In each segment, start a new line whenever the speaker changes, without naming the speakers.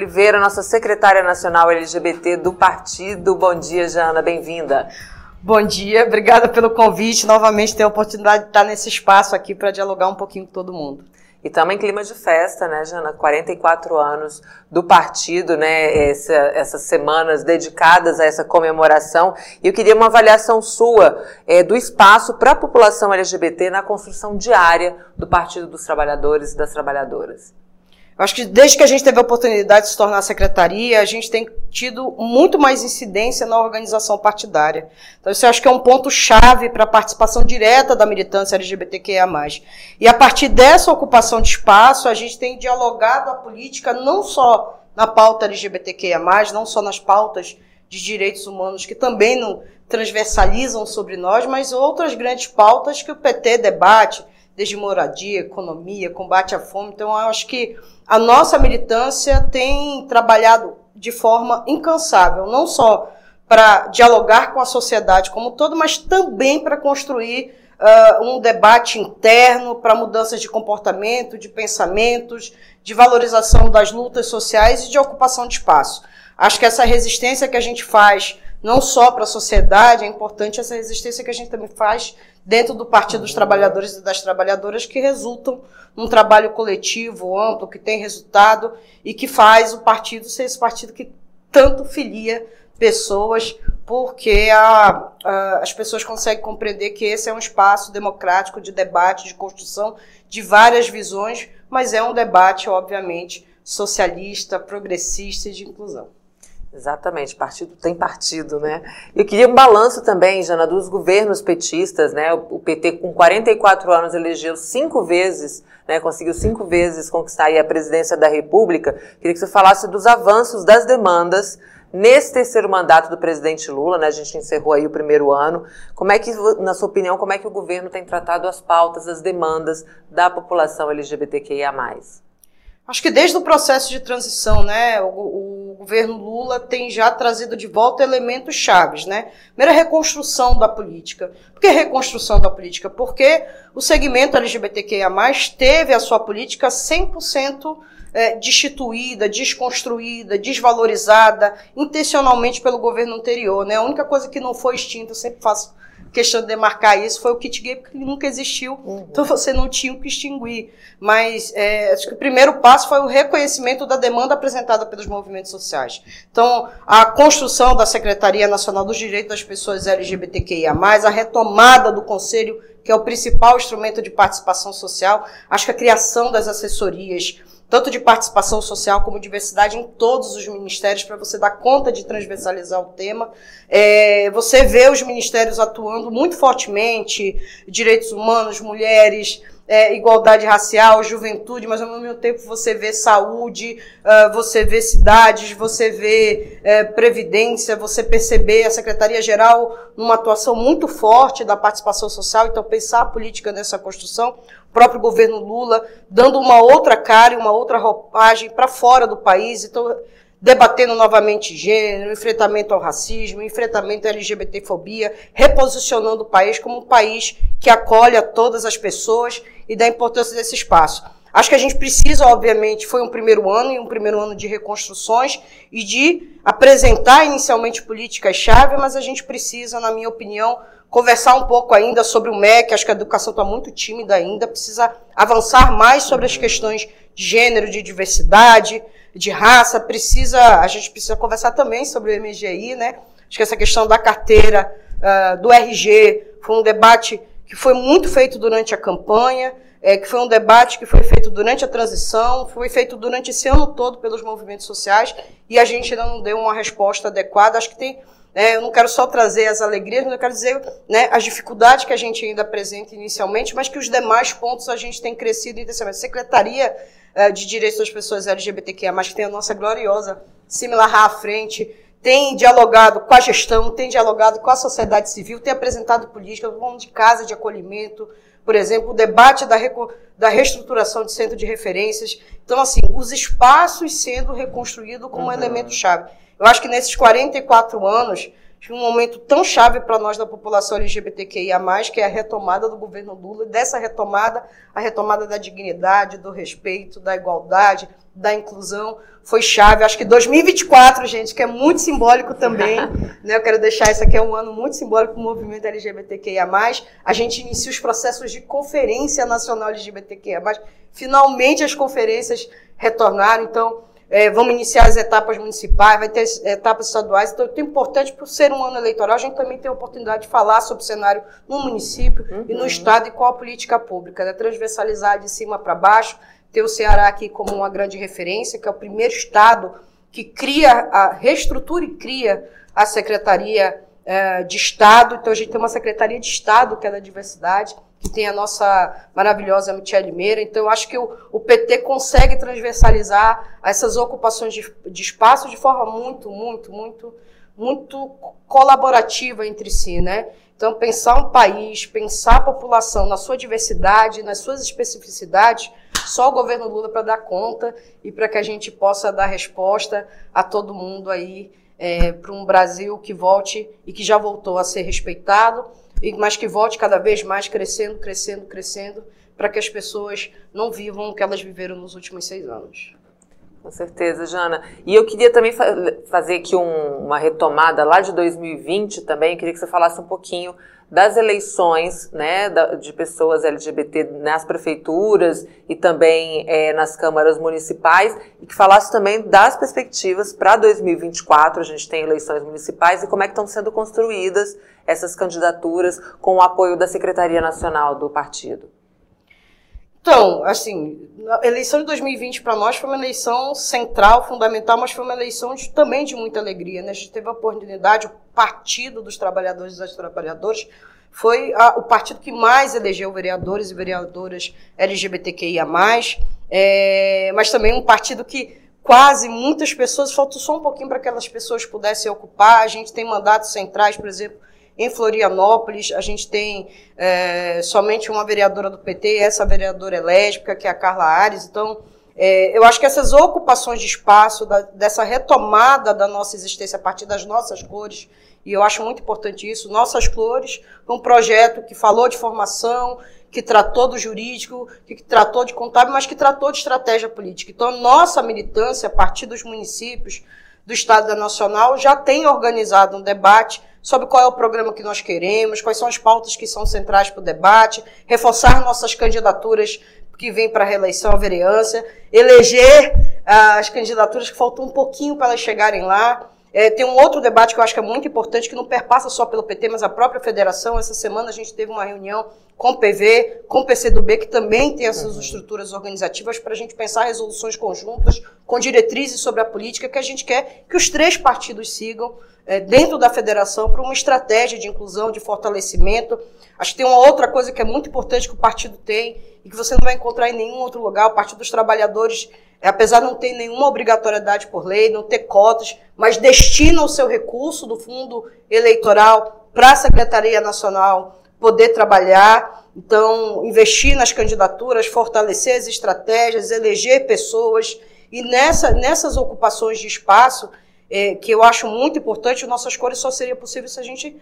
Oliveira, nossa secretária nacional LGBT do partido. Bom dia, Jana, bem-vinda.
Bom dia, obrigada pelo convite. Novamente ter a oportunidade de estar nesse espaço aqui para dialogar um pouquinho com todo mundo.
E estamos em clima de festa, né, Jana? 44 anos do partido, né? Essa, essas semanas dedicadas a essa comemoração. E eu queria uma avaliação sua é, do espaço para a população LGBT na construção diária do Partido dos Trabalhadores e das Trabalhadoras.
Acho que desde que a gente teve a oportunidade de se tornar secretaria, a gente tem tido muito mais incidência na organização partidária. Então, isso eu acho que é um ponto-chave para a participação direta da militância LGBTQIA. E a partir dessa ocupação de espaço, a gente tem dialogado a política não só na pauta LGBTQIA, não só nas pautas de direitos humanos, que também não transversalizam sobre nós, mas outras grandes pautas que o PT debate, desde moradia, economia, combate à fome. Então, eu acho que a nossa militância tem trabalhado de forma incansável, não só para dialogar com a sociedade como um todo, mas também para construir uh, um debate interno para mudanças de comportamento, de pensamentos, de valorização das lutas sociais e de ocupação de espaço. Acho que essa resistência que a gente faz não só para a sociedade, é importante essa resistência que a gente também faz dentro do Partido dos Trabalhadores e das Trabalhadoras, que resultam num trabalho coletivo, amplo, que tem resultado e que faz o partido ser esse partido que tanto filia pessoas, porque a, a, as pessoas conseguem compreender que esse é um espaço democrático de debate, de construção de várias visões, mas é um debate, obviamente, socialista, progressista e de inclusão.
Exatamente, partido tem partido, né? Eu queria um balanço também, Jana, dos governos petistas, né? O PT com 44 anos elegeu cinco vezes, né? Conseguiu cinco vezes conquistar a presidência da República. Queria que você falasse dos avanços das demandas nesse terceiro mandato do presidente Lula, né? A gente encerrou aí o primeiro ano. Como é que, na sua opinião, como é que o governo tem tratado as pautas, as demandas da população LGBTQIA+.
Acho que desde o processo de transição, né, o, o, governo Lula tem já trazido de volta elementos chaves, né? Primeiro, a reconstrução da política. Por que reconstrução da política? Porque o segmento LGBTQIA+, teve a sua política 100% é, destituída, desconstruída, desvalorizada, intencionalmente pelo governo anterior, né? A única coisa que não foi extinta, eu sempre faço questão de demarcar isso foi o kit gay, porque nunca existiu, uhum. então você não tinha o que extinguir. Mas é, acho que o primeiro passo foi o reconhecimento da demanda apresentada pelos movimentos sociais. Então, a construção da Secretaria Nacional dos Direitos das Pessoas LGBTQIA, a retomada do Conselho, que é o principal instrumento de participação social, acho que a criação das assessorias tanto de participação social como diversidade em todos os ministérios, para você dar conta de transversalizar o tema. É, você vê os ministérios atuando muito fortemente, direitos humanos, mulheres, é, igualdade racial, juventude, mas ao mesmo tempo você vê saúde, uh, você vê cidades, você vê é, previdência, você perceber a Secretaria-Geral numa atuação muito forte da participação social, então pensar a política nessa construção, o próprio governo Lula dando uma outra cara e uma outra roupagem para fora do país, então debatendo novamente gênero, enfrentamento ao racismo, enfrentamento à LGBTfobia, reposicionando o país como um país que acolhe a todas as pessoas e da importância desse espaço. Acho que a gente precisa, obviamente, foi um primeiro ano e um primeiro ano de reconstruções e de apresentar inicialmente políticas-chave, mas a gente precisa, na minha opinião, conversar um pouco ainda sobre o MEC. Acho que a educação está muito tímida ainda, precisa avançar mais sobre as questões de gênero, de diversidade, de raça. Precisa, a gente precisa conversar também sobre o MGI, né? Acho que essa questão da carteira, uh, do RG, foi um debate que foi muito feito durante a campanha, é, que foi um debate que foi feito durante a transição, foi feito durante esse ano todo pelos movimentos sociais, e a gente ainda não deu uma resposta adequada. Acho que tem. É, eu não quero só trazer as alegrias, mas eu quero dizer né, as dificuldades que a gente ainda apresenta inicialmente, mas que os demais pontos a gente tem crescido intensamente. Secretaria é, de Direitos das Pessoas LGBTQIA, mas que tem a nossa gloriosa similar à frente, tem dialogado com a gestão, tem dialogado com a sociedade civil, tem apresentado políticas, de casa de acolhimento, por exemplo, o debate da, da reestruturação de centro de referências. Então, assim, os espaços sendo reconstruídos como uhum. um elemento chave. Eu acho que nesses 44 anos, um momento tão chave para nós da população LGBTQIA+, que é a retomada do governo Lula, dessa retomada, a retomada da dignidade, do respeito, da igualdade, da inclusão, foi chave. Acho que 2024, gente, que é muito simbólico também, né? Eu quero deixar isso aqui é um ano muito simbólico para o movimento LGBTQIA+. A gente inicia os processos de conferência nacional LGBTQIA+. Finalmente as conferências retornaram, então é, vamos iniciar as etapas municipais, vai ter etapas estaduais. Então, é importante, por ser um ano eleitoral, a gente também tem a oportunidade de falar sobre o cenário no município uhum. e no uhum. estado e qual a política pública, né? transversalizar de cima para baixo, ter o Ceará aqui como uma grande referência, que é o primeiro estado que cria, a, reestrutura e cria a Secretaria é, de Estado. Então, a gente tem uma Secretaria de Estado, que é da diversidade que tem a nossa maravilhosa Michele Meira. Então, eu acho que o, o, PT consegue transversalizar essas ocupações de, de espaço de forma muito, muito, muito, muito colaborativa entre si, né? Então, pensar um país, pensar a população na sua diversidade, nas suas especificidades, só o governo Lula para dar conta e para que a gente possa dar resposta a todo mundo aí é, para um Brasil que volte e que já voltou a ser respeitado mas que volte cada vez mais crescendo, crescendo, crescendo, para que as pessoas não vivam o que elas viveram nos últimos seis anos.
Com certeza, Jana. E eu queria também fa fazer aqui um, uma retomada lá de 2020 também. Eu queria que você falasse um pouquinho das eleições né, da, de pessoas LGBT nas prefeituras e também é, nas câmaras municipais e que falasse também das perspectivas para 2024. A gente tem eleições municipais e como é que estão sendo construídas essas candidaturas com o apoio da Secretaria Nacional do partido.
Então, assim, a eleição de 2020 para nós foi uma eleição central, fundamental, mas foi uma eleição de, também de muita alegria. Né? A gente teve a oportunidade, o Partido dos Trabalhadores e das Trabalhadoras foi a, o partido que mais elegeu vereadores e vereadoras LGBTQIA+, é, mas também um partido que quase muitas pessoas, faltou só um pouquinho para que aquelas pessoas pudessem ocupar. A gente tem mandatos centrais, por exemplo, em Florianópolis, a gente tem é, somente uma vereadora do PT, essa vereadora é lésbica, que é a Carla Ares. Então, é, eu acho que essas ocupações de espaço, da, dessa retomada da nossa existência a partir das nossas cores, e eu acho muito importante isso, Nossas Cores, um projeto que falou de formação, que tratou do jurídico, que tratou de contábil, mas que tratou de estratégia política. Então, a nossa militância, a partir dos municípios, do Estado da Nacional, já tem organizado um debate sobre qual é o programa que nós queremos, quais são as pautas que são centrais para o debate, reforçar nossas candidaturas que vêm para a reeleição à vereança, eleger ah, as candidaturas que faltam um pouquinho para elas chegarem lá. É, tem um outro debate que eu acho que é muito importante, que não perpassa só pelo PT, mas a própria federação. Essa semana a gente teve uma reunião com o PV, com o PCdoB, que também tem essas uhum. estruturas organizativas para a gente pensar resoluções conjuntas, com diretrizes sobre a política que a gente quer que os três partidos sigam dentro da federação para uma estratégia de inclusão, de fortalecimento. Acho que tem uma outra coisa que é muito importante que o partido tem e que você não vai encontrar em nenhum outro lugar. O Partido dos Trabalhadores, é, apesar de não ter nenhuma obrigatoriedade por lei, não ter cotas, mas destina o seu recurso do fundo eleitoral para a Secretaria Nacional poder trabalhar. Então, investir nas candidaturas, fortalecer as estratégias, eleger pessoas. E nessa, nessas ocupações de espaço, é, que eu acho muito importante, nossas cores só seria possível se a gente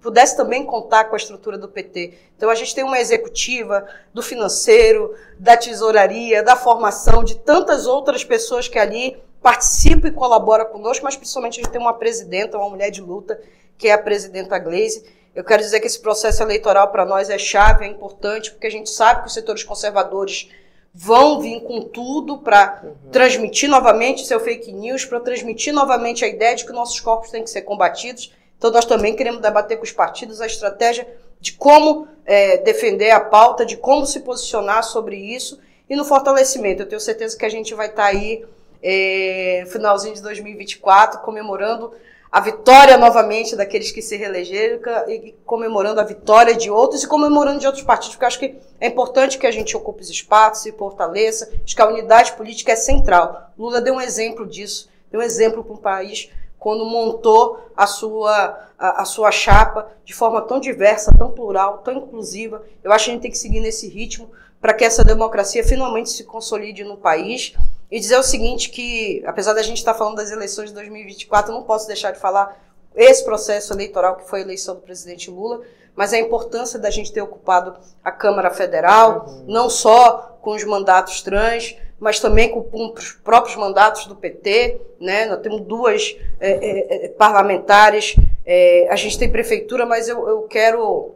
pudesse também contar com a estrutura do PT. Então a gente tem uma executiva do financeiro, da tesouraria, da formação, de tantas outras pessoas que ali participam e colaboram conosco, mas principalmente a gente tem uma presidenta, uma mulher de luta, que é a presidenta Gleisi. Eu quero dizer que esse processo eleitoral para nós é chave, é importante, porque a gente sabe que os setores conservadores vão vir com tudo para uhum. transmitir novamente seu fake news, para transmitir novamente a ideia de que nossos corpos têm que ser combatidos. Então, nós também queremos debater com os partidos a estratégia de como é, defender a pauta, de como se posicionar sobre isso e no fortalecimento. Eu tenho certeza que a gente vai estar tá aí, é, finalzinho de 2024, comemorando a vitória novamente daqueles que se reelegeram e comemorando a vitória de outros e comemorando de outros partidos, porque acho que é importante que a gente ocupe os espaços, se fortaleça, acho que a unidade política é central. Lula deu um exemplo disso, deu um exemplo para um país quando montou a sua, a, a, sua chapa de forma tão diversa, tão plural, tão inclusiva. Eu acho que a gente tem que seguir nesse ritmo para que essa democracia finalmente se consolide no país e dizer o seguinte, que apesar da gente estar falando das eleições de 2024, eu não posso deixar de falar esse processo eleitoral que foi a eleição do presidente Lula, mas a importância da gente ter ocupado a Câmara Federal, uhum. não só com os mandatos trans, mas também com, com, os próprios mandatos do PT. Né? Nós temos duas é, é, é, parlamentares, é, a gente tem prefeitura, mas eu, eu quero,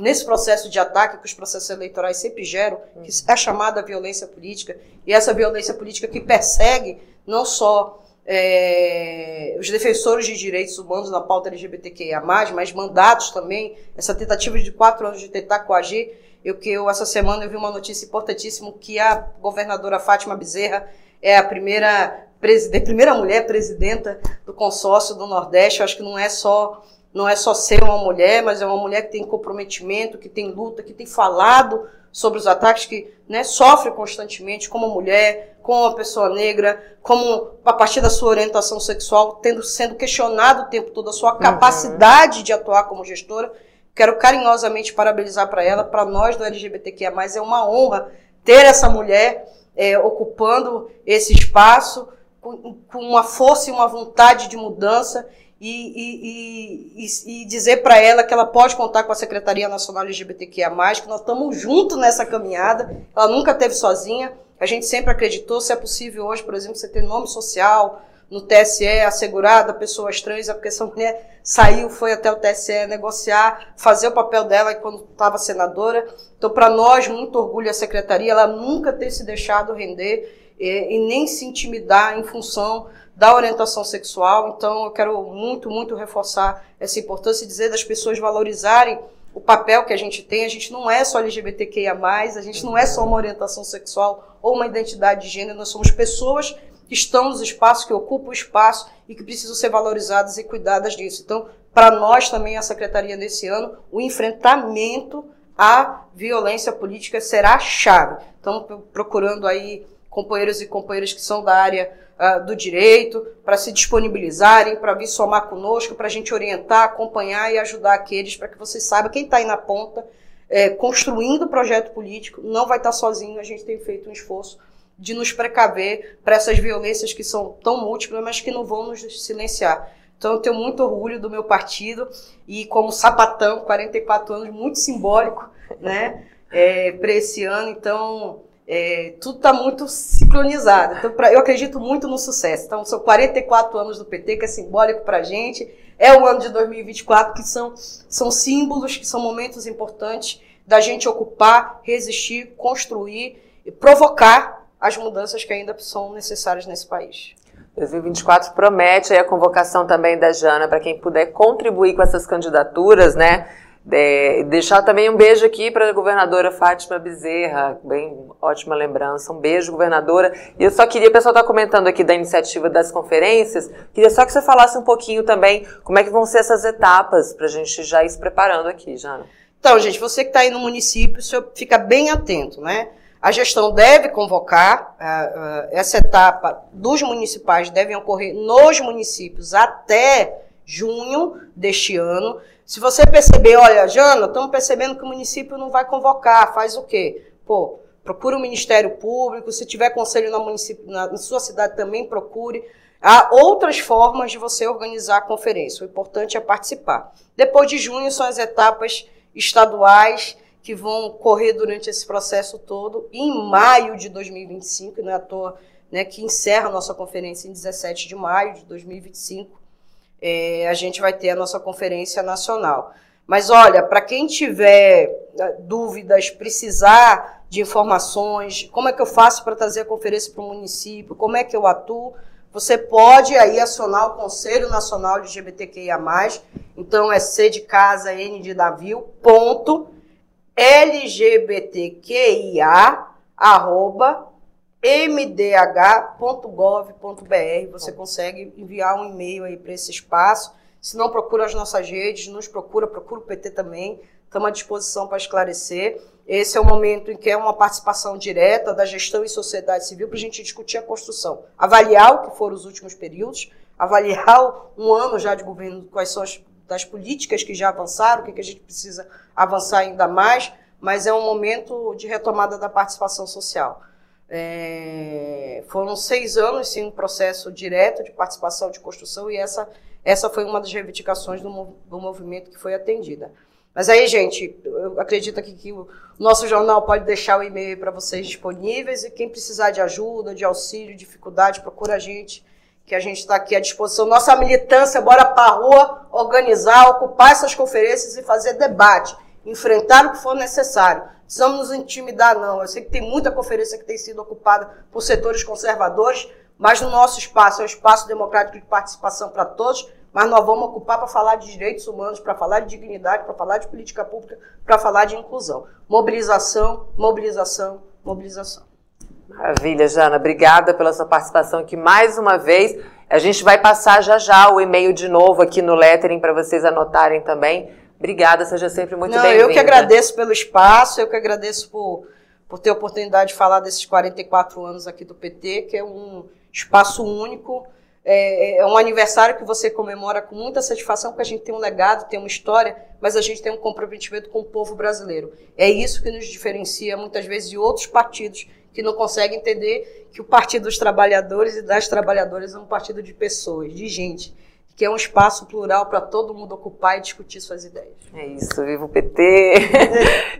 nesse processo de ataque que os processos eleitorais sempre geram, que é a chamada violência política, e essa violência política que persegue não só é, os defensores de direitos humanos na pauta LGBTQIA+, mas mandatos também, essa tentativa de quatro anos de tentar coagir, eu que eu essa semana eu vi uma notícia importantíssima que a governadora Fátima Bezerra é a primeira presidente, primeira mulher presidenta do consórcio do Nordeste. Eu acho que não é só não é só ser uma mulher, mas é uma mulher que tem comprometimento, que tem luta, que tem falado sobre os ataques que né, sofre constantemente como mulher, como uma pessoa negra, como a partir da sua orientação sexual, tendo sendo questionado o tempo todo a sua uhum. capacidade uhum. de atuar como gestora. Quero carinhosamente parabenizar para ela, para nós do LGBTQIA+, é uma honra ter essa mulher é, ocupando esse espaço com, com uma força e uma vontade de mudança e, e, e, e dizer para ela que ela pode contar com a Secretaria Nacional LGBTQIA+, que nós estamos juntos nessa caminhada, ela nunca teve sozinha, a gente sempre acreditou, se é possível hoje, por exemplo, você ter nome social no TSE assegurado a pessoas trans, é porque essa mulher saiu, foi até o TSE negociar, fazer o papel dela quando estava senadora. Então, para nós, muito orgulho a secretaria, ela nunca ter se deixado render e, e nem se intimidar em função da orientação sexual. Então, eu quero muito, muito reforçar essa importância e dizer das pessoas valorizarem o papel que a gente tem. A gente não é só LGBTQIA, a gente não é só uma orientação sexual ou uma identidade de gênero, nós somos pessoas que estão nos espaços, que ocupam o espaço e que precisam ser valorizadas e cuidadas disso. Então, para nós também, a Secretaria nesse ano, o enfrentamento à violência política será chave. Estamos procurando aí companheiros e companheiras que são da área uh, do direito, para se disponibilizarem, para vir somar conosco, para a gente orientar, acompanhar e ajudar aqueles, para que você saiba quem está aí na ponta, é, construindo o projeto político, não vai estar tá sozinho, a gente tem feito um esforço de nos precaver para essas violências que são tão múltiplas, mas que não vão nos silenciar. Então, eu tenho muito orgulho do meu partido e, como sapatão, 44 anos, muito simbólico, né, é, para esse ano. Então, é, tudo está muito sincronizado. Então, pra, eu acredito muito no sucesso. Então, são 44 anos do PT, que é simbólico para a gente. É o ano de 2024, que são, são símbolos, que são momentos importantes da gente ocupar, resistir, construir e provocar as mudanças que ainda são necessárias nesse país.
2024 promete a convocação também da Jana para quem puder contribuir com essas candidaturas, né? É, deixar também um beijo aqui para a governadora Fátima Bezerra, bem ótima lembrança. Um beijo, governadora. E eu só queria, o pessoal está comentando aqui da iniciativa das conferências, queria só que você falasse um pouquinho também como é que vão ser essas etapas para a gente já ir se preparando aqui, Jana.
Então, gente, você que está aí no município, fica bem atento, né? A gestão deve convocar, uh, uh, essa etapa dos municipais devem ocorrer nos municípios até junho deste ano. Se você perceber, olha, Jana, estamos percebendo que o município não vai convocar, faz o quê? Pô, procura o Ministério Público, se tiver conselho na, na, na sua cidade também procure. Há outras formas de você organizar a conferência. O importante é participar. Depois de junho são as etapas estaduais que vão correr durante esse processo todo. E em maio de 2025, não é à toa né, que encerra a nossa conferência em 17 de maio de 2025, é, a gente vai ter a nossa conferência nacional. Mas olha, para quem tiver é, dúvidas, precisar de informações, como é que eu faço para trazer a conferência para o município, como é que eu atuo, você pode aí acionar o Conselho Nacional LGBTQIA+, então é C de casa, N de navio, ponto, LGBTQIA, arroba, mdh.gov.br. Você consegue enviar um e-mail aí para esse espaço. Se não, procura as nossas redes, nos procura, procura o PT também. Estamos à disposição para esclarecer. Esse é o momento em que é uma participação direta da gestão e sociedade civil para a gente discutir a construção. Avaliar o que foram os últimos períodos, avaliar um ano já de governo, quais são as das políticas que já avançaram, o que, que a gente precisa avançar ainda mais, mas é um momento de retomada da participação social. É, foram seis anos, sim, um processo direto de participação de construção e essa Essa foi uma das reivindicações do, do movimento que foi atendida. Mas aí, gente, eu acredito que o nosso jornal pode deixar o e-mail para vocês disponíveis e quem precisar de ajuda, de auxílio, dificuldade, procura a gente, que a gente está aqui à disposição. Nossa militância, bora para a rua, organizar, ocupar essas conferências e fazer debate, enfrentar o que for necessário. Precisamos nos intimidar, não. Eu sei que tem muita conferência que tem sido ocupada por setores conservadores, mas no nosso espaço é um espaço democrático de participação para todos mas nós vamos ocupar para falar de direitos humanos, para falar de dignidade, para falar de política pública, para falar de inclusão. Mobilização, mobilização, mobilização.
Maravilha, Jana. Obrigada pela sua participação aqui mais uma vez. A gente vai passar já já o e-mail de novo aqui no lettering para vocês anotarem também. Obrigada, seja sempre muito bem-vinda.
Eu que agradeço pelo espaço, eu que agradeço por, por ter a oportunidade de falar desses 44 anos aqui do PT, que é um espaço único é, é, um aniversário que você comemora com muita satisfação, porque a gente tem um legado, tem uma história, mas a gente tem um comprometimento com o povo brasileiro. É isso que nos diferencia muitas vezes de outros partidos que não conseguem entender que o Partido dos Trabalhadores e das Trabalhadoras é um partido de pessoas, de gente, que é um espaço plural para todo mundo ocupar e discutir suas ideias.
É isso, viva o PT!